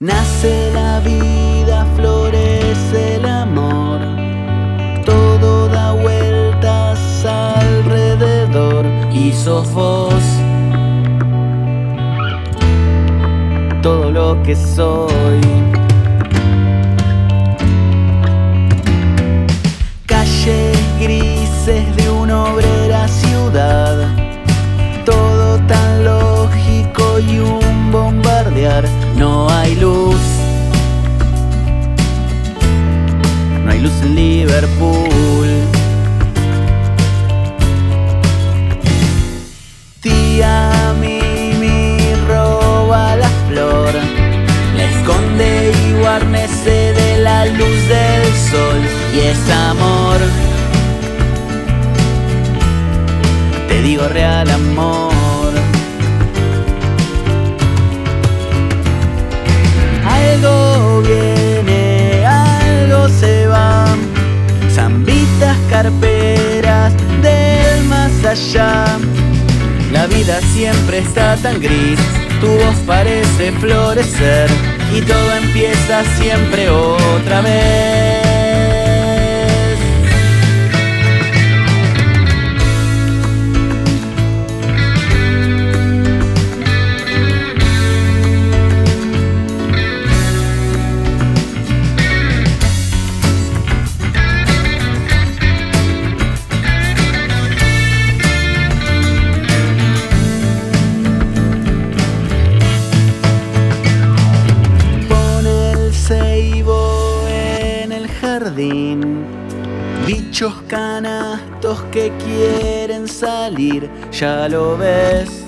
Nace la vida, florece el amor, todo da vueltas alrededor. Y sos vos. Todo lo que soy. Calles grises de una obrera ciudad, Liverpool. Tía Mimi roba la flor, la esconde y guarnece de la luz del sol y es amor. Te digo real amor. La vida siempre está tan gris, tu voz parece florecer y todo empieza siempre otra vez. Jardín. Bichos canastos que quieren salir, ya lo ves.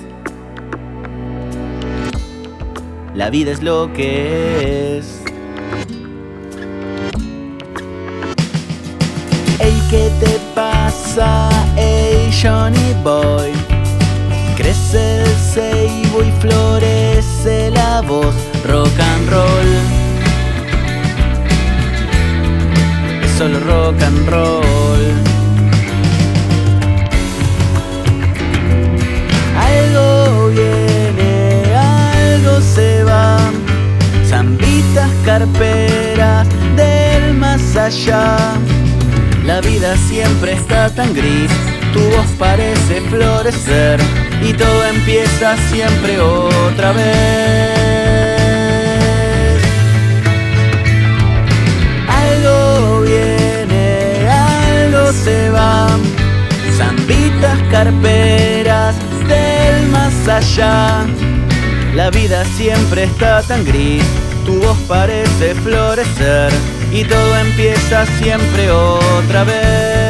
La vida es lo que es. Ey, ¿qué te pasa? Ey, Johnny Boy. Crece el ceibo y florece la voz rock and roll. Solo rock and roll. Algo viene, algo se va. Zambitas carperas del más allá. La vida siempre está tan gris, tu voz parece florecer y todo empieza siempre otra vez. Carperas del más allá. La vida siempre está tan gris, tu voz parece florecer y todo empieza siempre otra vez.